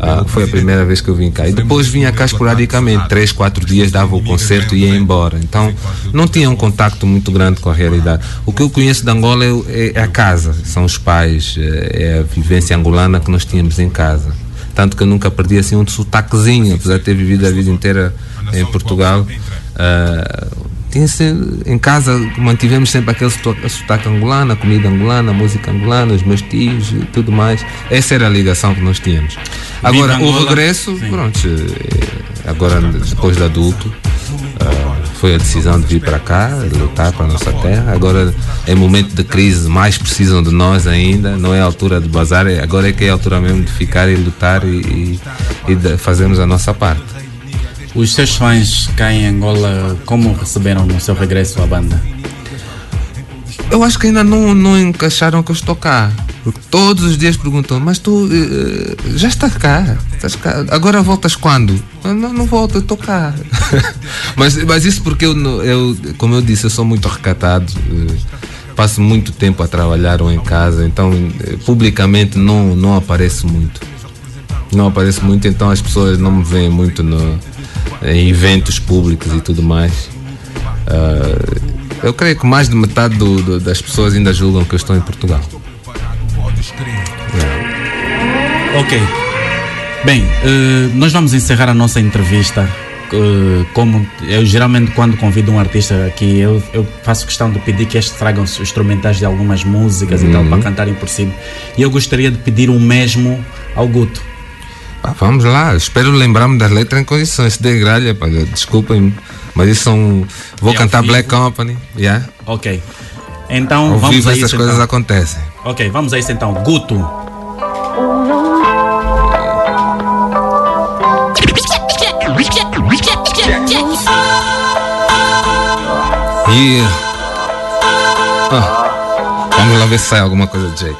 Ah, foi a primeira vez que eu vim cá. E depois vinha cá esporadicamente, três, quatro dias, dava o concerto e ia embora. Então não tinha um contacto muito grande com a realidade. O que eu conheço de Angola é, é a casa, são os pais, é a vivência angolana que nós tínhamos em casa. Tanto que eu nunca perdi assim um sotaquezinho, apesar de ter vivido a vida inteira em Portugal. se- em casa mantivemos sempre aquele sotaque- angolano, a comida angolana, a música angolana, os meus tios e tudo mais. Essa era a ligação que nós tínhamos. Agora, o regresso, pronto, eh, agora depois de adulto, ah, foi a decisão de vir para cá, lutar para a nossa terra. Agora, em momento de crise, mais precisam de nós ainda. Não é a altura de bazar, é- agora é que é a altura mesmo de ficar e lutar e, e, e fazermos a nossa parte. Os seus fãs cá em Angola, como receberam no seu regresso à banda? Eu acho que ainda não, não encaixaram que eu estou cá. Porque todos os dias perguntam, mas tu eh, já estás cá, estás cá, agora voltas quando? Eu, não, não volto, eu estou cá. mas, mas isso porque eu, eu, como eu disse, eu sou muito recatado, eh, passo muito tempo a trabalhar ou em casa, então eh, publicamente não, não apareço muito. Não apareço muito, então as pessoas não me veem muito no, em eventos públicos e tudo mais. Ah, eu creio que mais de metade do- do- das pessoas ainda julgam que eu estou em Portugal. Ok. Bem, eh, nós vamos encerrar a nossa entrevista eh, como eu geralmente quando convido um artista aqui, eu, eu faço questão de pedir que estes tragam os instrumentais de algumas músicas e tal Uhum. para cantarem por cima. E eu gostaria de pedir o mesmo ao Guto. Pá, vamos lá, espero lembrar-me das letras em condições. Der gralha, desculpem, mas isso são. Vou É cantar. Black Company. Yeah. Ok. Então Ao vamos vivo a essas isso, coisas então. acontecem. Ok, vamos a isso então. Guto. Ah, vamos lá ver se sai alguma coisa de jeito.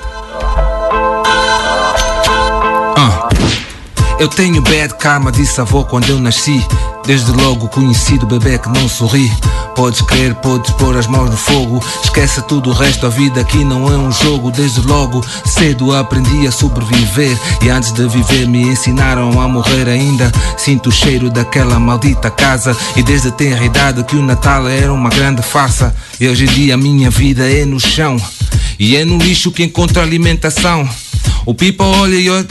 Ah. Eu tenho bad karma, disse a avó quando eu nasci. Desde logo conhecido bebê que não sorri. Podes crer, podes pôr as mãos no fogo. Esquece tudo o resto, a vida aqui não é um jogo. Desde logo, cedo aprendi a sobreviver. E antes de viver, me ensinaram a morrer ainda. Sinto o cheiro daquela maldita casa. E desde tenra idade que o Natal era uma grande farsa. E hoje em dia a minha vida é no chão. E é no lixo que encontro alimentação. O pipa olha e olha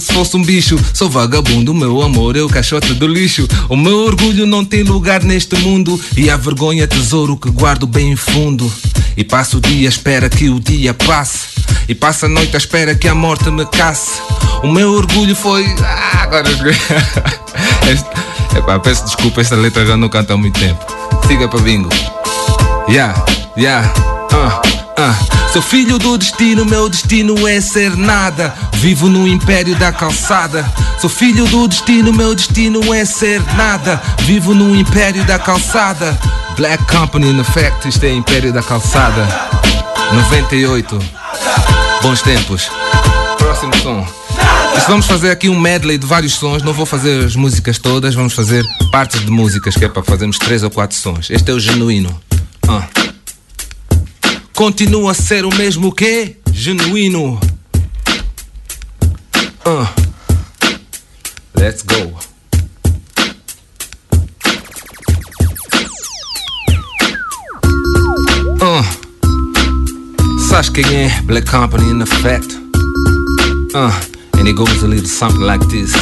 se fosse um bicho. Sou vagabundo, meu amor, eu caixote do lixo. O meu orgulho não tem lugar neste mundo. E a vergonha, tesouro que guardo bem fundo. E passo o dia à espera que o dia passe. E passo a noite à espera que a morte me casse. O meu orgulho foi. Ah, agora Epá, peço desculpa, esta letra já não canta há muito tempo. Siga para bingo. Yeah, yeah, ah. Sou filho do destino, meu destino é ser nada. Vivo no império da calçada. Sou filho do destino, meu destino é ser nada. Vivo no império da calçada. Black Company, in effect, isto é império da calçada. 98. Bons tempos. Próximo som. Vamos fazer aqui um medley de vários sons. Não vou fazer as músicas todas, vamos fazer partes de músicas, que é para fazermos três ou quatro sons. Este é o genuíno. Ah. Continua a ser o mesmo que? Genuíno. Ah. Let's go. Ah. Sabes quem é? Black Company in effect. Uh, and it goes a little something like this.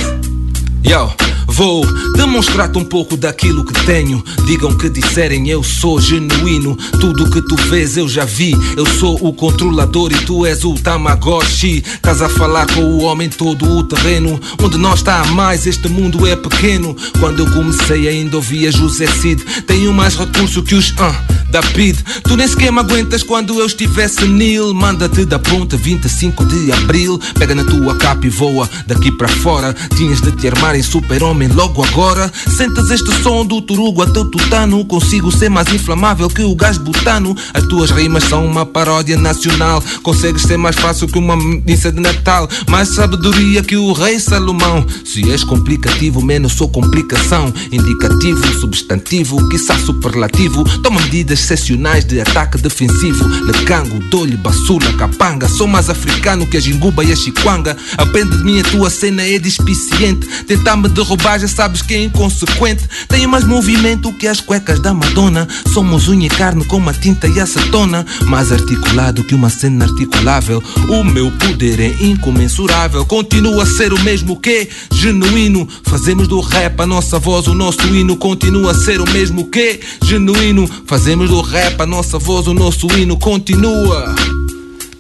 Yo, vou demonstrar-te um pouco daquilo que tenho. Digam que disserem, eu sou genuíno. Tudo que tu vês eu já vi. Eu sou o controlador e tu és o Tamagotchi. Estás a falar com o homem todo o terreno. Onde nós está a mais, este mundo é pequeno. Quando eu comecei ainda ouvia José Cid. Tenho mais recurso que os ah, da PID. Tu nem sequer me aguentas quando eu estiver senil. Manda-te da ponta 25 de abril. Pega na tua capa e voa daqui para fora. Tinhas de te armar em super-homem logo agora. Sentas este som do turugo até o tutano. Consigo ser mais inflamável que o gás butano. As tuas rimas são uma paródia nacional. Consegues ser mais fácil que uma missa de Natal. Mais sabedoria que o rei Salomão. Se és complicativo, menos sou complicação. Indicativo, substantivo, quiçá superlativo. Toma medidas excepcionais de ataque defensivo. Lecango, dolho, basula, capanga. Sou mais africano que a jinguba e a chiquanga. Aprende de mim, a tua cena é deficiente. Tentar me derrubar, já sabes que é inconsequente. Tenho mais movimento que as cuecas da Madonna. Somos unha e carne como a tinta e acetona. Mais articulado que uma cena articulável. O meu poder é incomensurável. Continua a ser o mesmo que genuíno. Fazemos do rap a nossa voz, o nosso hino. Continua a ser o mesmo que genuíno. Fazemos do rap a nossa voz, o nosso hino. Continua.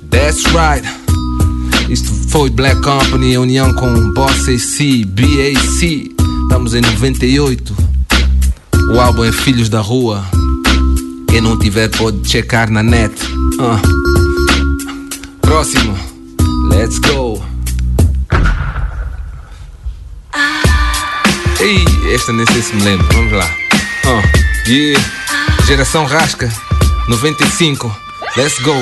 That's right. Isto foi Black Company, união com Boss AC, BAC. Estamos em 98. O álbum é Filhos da Rua. Quem não tiver pode checar na net. Ah. Próximo. Let's go. Ei, esta nem sei se me lembro. Vamos lá. Ah. Yeah. Geração Rasca. 95. Let's go.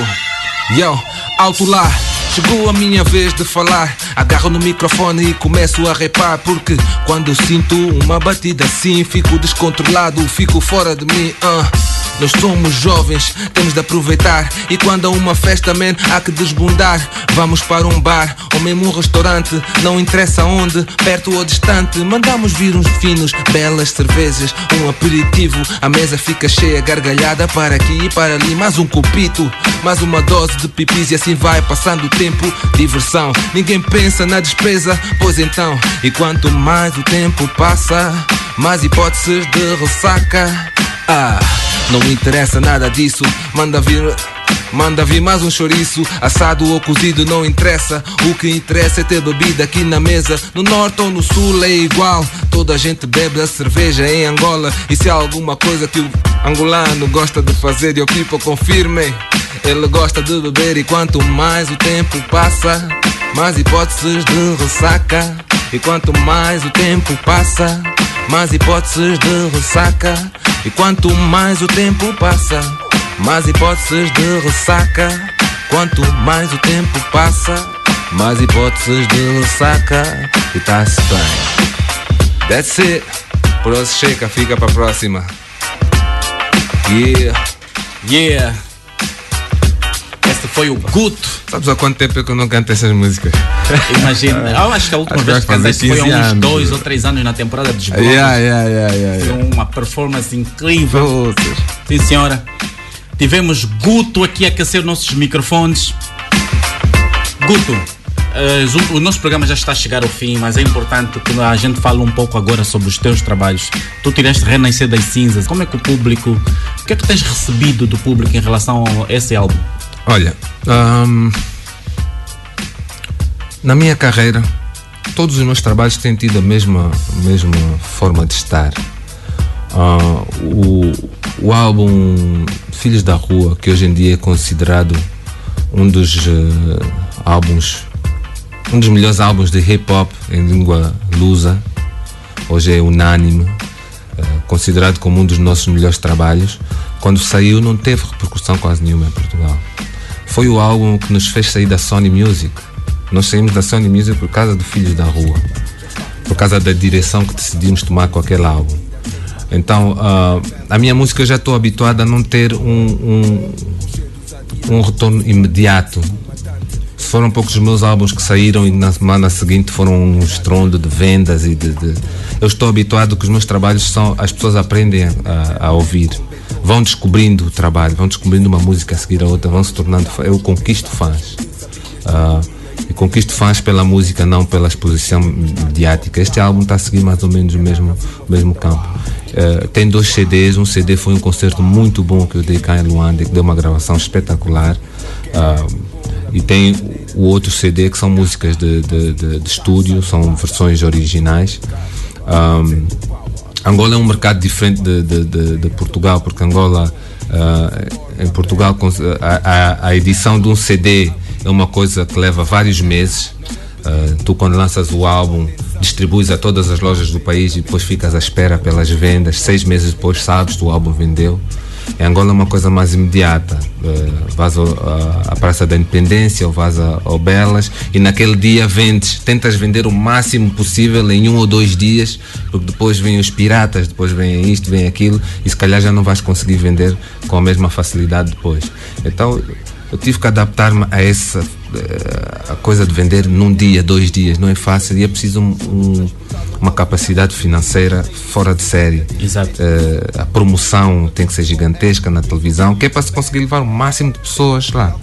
Yo, alto lá. Chegou a minha vez de falar. Agarro no microfone e começo a repar. Porque quando sinto uma batida assim, fico descontrolado, fico fora de mim. ah. Nós somos jovens, temos de aproveitar. E quando há uma festa, man, há que desbundar. Vamos para um bar ou mesmo um restaurante, não interessa onde, perto ou distante. Mandamos vir uns finos, belas cervejas, um aperitivo. A mesa fica cheia, gargalhada para aqui e para ali. Mais um copito, mais uma dose de pipis e assim vai passando o tempo. Diversão, ninguém pensa na despesa, pois então. E quanto mais o tempo passa, mais hipóteses de ressaca. Ah, não me interessa nada disso, manda vir. Manda vir mais um chouriço, assado ou cozido, não interessa. O que interessa é ter bebida aqui na mesa. No norte ou no sul é igual. Toda a gente bebe a cerveja em Angola. E se há alguma coisa que o angolano gosta de fazer, e o people confirme. Ele gosta de beber e quanto mais o tempo passa, mais hipóteses de ressaca. E quanto mais o tempo passa, mais hipóteses de ressaca. E quanto mais o tempo passa, mais hipóteses de ressaca. Quanto mais o tempo passa, mais hipóteses de ressaca. E tá-se bem. That's it. Por hoje chega, fica pra próxima. Yeah. Yeah. Foi o Guto. Sabes há quanto tempo é que eu não canto essas músicas? Imagina, eu acho que a última Acho vez que cantaste foi há 15 uns anos. dois ou três anos na temporada dos Blondes. Yeah, yeah, yeah, yeah, Foi uma performance incrível. Sim, senhora. Tivemos Guto aqui a aquecer nossos microfones. Guto, eh, o- o nosso programa já está a chegar ao fim, mas é importante que a gente fale um pouco agora sobre os teus trabalhos. Tu tiveste Renascer das Cinzas. Como é que o público. O que é que tens recebido do público em relação a esse álbum? Olha, hum, na minha carreira, todos os meus trabalhos têm tido a mesma, mesma forma de estar. Ah, o, o álbum Filhos da Rua, que hoje em dia é considerado um dos eh, álbuns, um dos melhores álbuns de hip hop em língua lusa, hoje é unânime, eh, considerado como um dos nossos melhores trabalhos. Quando saiu, não teve repercussão quase nenhuma em Portugal. Foi o álbum que nos fez sair da Sony Music. Nós saímos da Sony Music por causa do Filhos da Rua, por causa da direção que decidimos tomar com aquele álbum. Então, ah, a minha música eu já estou habituado a não ter um, um, um retorno imediato. Foram poucos os meus álbuns que saíram e na semana seguinte foram um estrondo de vendas e de, de- Eu estou habituado que os meus trabalhos são. As pessoas aprendem a, a ouvir, vão descobrindo o trabalho, vão descobrindo uma música a seguir a outra, vão se tornando. Eu conquisto fãs. Ah, e conquisto fãs pela música, não pela exposição mediática. Este álbum está a seguir mais ou menos o mesmo, o mesmo campo. Eh, tem dois CDs. Um CD foi um concerto muito bom que eu dei cá em Luanda, que deu uma gravação espetacular. Ah, e tem o outro CD que são músicas de, de, de- de estúdio, são versões originais. Ahm, Angola é um mercado diferente de, de- de- de Portugal, porque Angola, ah, em Portugal, a, a- a edição de um CD é uma coisa que leva vários meses. Ah, tu, quando lanças o álbum, distribuis a todas as lojas do país e depois ficas à espera pelas vendas. Seis meses depois sabes que o álbum vendeu. Em Angola é uma coisa mais imediata. Uh, a- à Praça da Independência ou vais a- ao Belas e naquele dia vendes, tentas vender o máximo possível em um ou dois dias, porque depois vêm os piratas, depois vem isto, vem aquilo e se calhar já não vais conseguir vender com a mesma facilidade depois. Então eu tive que adaptar-me a essa eh, a coisa de vender num dia, dois dias, não é fácil e é preciso um- um- uma capacidade financeira fora de série. Exato. Eh, a promoção tem que ser gigantesca na televisão, que é para se conseguir levar o máximo de pessoas lá.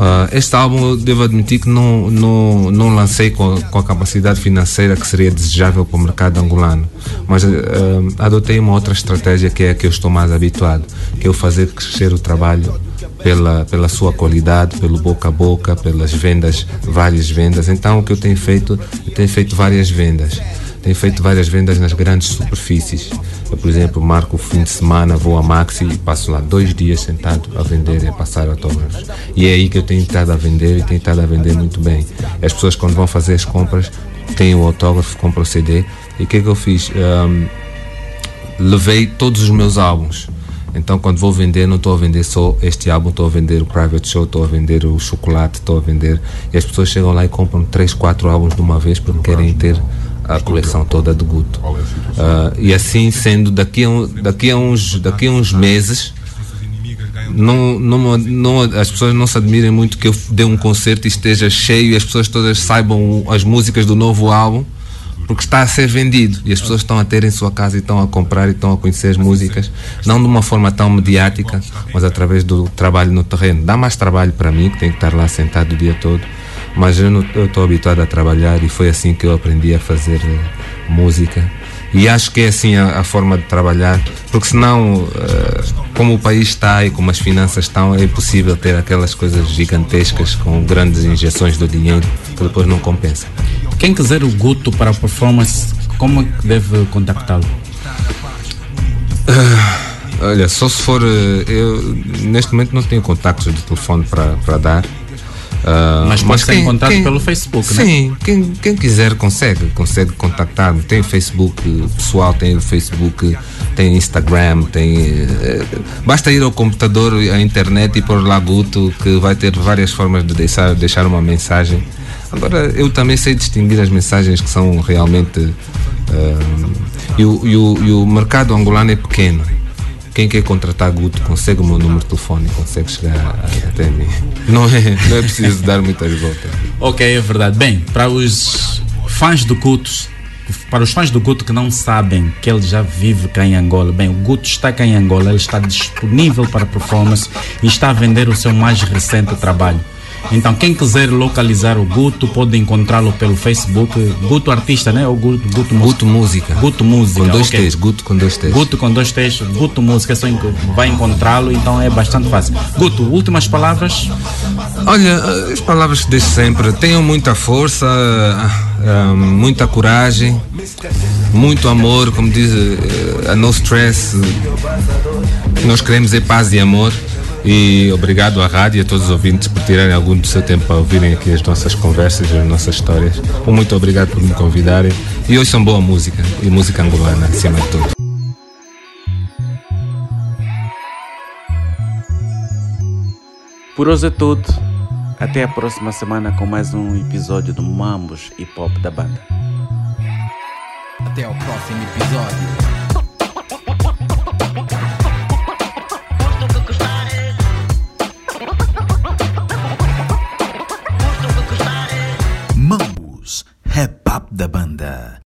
Ah, este álbum eu devo admitir que não, não, não lancei com a, com a capacidade financeira que seria desejável para o mercado angolano, mas ah, adotei uma outra estratégia que é a que eu estou mais habituado, que é o fazer crescer o trabalho pela, pela sua qualidade, pelo boca a boca, pelas vendas, várias vendas. Então o que eu tenho feito, eu tenho feito várias vendas. Tenho feito várias vendas nas grandes superfícies. Eu, por exemplo, marco o fim de semana, vou a Maxi e passo lá dois dias sentado a vender e a passar autógrafos. E é aí que eu tenho estado a vender e tenho estado a vender muito bem. As pessoas, quando vão fazer as compras, têm o autógrafo, compram o CD. E o que é que eu fiz? Ahm, levei todos os meus álbuns. Então, quando vou vender, não estou a vender só este álbum, estou a vender o Private Show, estou a vender o Chocolate, estou a vender. E as pessoas chegam lá e compram 3, 4 álbuns de uma vez porque querem ter a coleção toda de Guto. Ah, e assim sendo, daqui a, um- daqui a, uns, daqui a uns meses, não, não, não, as pessoas não se admirem muito que eu dê um concerto e esteja cheio e as pessoas todas saibam as músicas do novo álbum porque está a ser vendido e as pessoas estão a ter em sua casa e estão a comprar e estão a conhecer as músicas, não de uma forma tão mediática, mas através do trabalho no terreno. Dá mais trabalho para mim, que tenho que estar lá sentado o dia todo, mas eu estou habituado a trabalhar e foi assim que eu aprendi a fazer eh, música E acho que é assim a, a forma de trabalhar, porque senão, uh, como o país está e como as finanças estão, é impossível ter aquelas coisas gigantescas com grandes injeções de dinheiro que depois não compensa. Quem quiser o Guto para a performance, como é que deve contactá-lo? Uh, olha, só se for. Eh, eu neste momento não tenho contactos de telefone para dar. Uh, mas pode ser encontrado quem, pelo Facebook, né? Sim, quem, quem quiser consegue, consegue contactar-me. Tem Facebook pessoal, tem Facebook, tem Instagram, tem. Uh, basta ir ao computador, à internet e pôr lá Guto, que vai ter várias formas de deixar, deixar uma mensagem. Agora, eu também sei distinguir as mensagens que são realmente. Uh, e, o, e, o, e o mercado angolano é pequeno quem quer contratar Guto consegue o meu número de telefone, consegue chegar até mim. Não é, não é preciso dar muitas voltas. Ok, é verdade. Bem, para os fãs do Guto, para os fãs do Guto que não sabem que ele já vive cá em Angola, bem, o Guto está cá em Angola, ele está disponível para performance e está a vender o seu mais recente trabalho. Então, quem quiser localizar o Guto pode encontrá-lo pelo Facebook. Guto Artista, né? Ou Guto, Guto, Guto Música. Guto Música. Com dois okay. T's, Guto com dois T's. Guto com dois T's, Guto Música, só vai encontrá-lo, então é bastante fácil. Guto, últimas palavras? Olha, as palavras que deixo sempre. Tenham muita força, ah, muita coragem, muito amor, como diz eh, a No Stress. Nós queremos é paz e amor. E obrigado à rádio e a todos os ouvintes por tirarem algum do seu tempo a ouvirem aqui as nossas conversas, as nossas histórias. Muito obrigado por me convidarem. E hoje são boa música e música angolana, acima de tudo. Por hoje é tudo. Até a próxima semana com mais um episódio do Mambos Hip Hop da banda. Até o próximo episódio. rap-up da banda.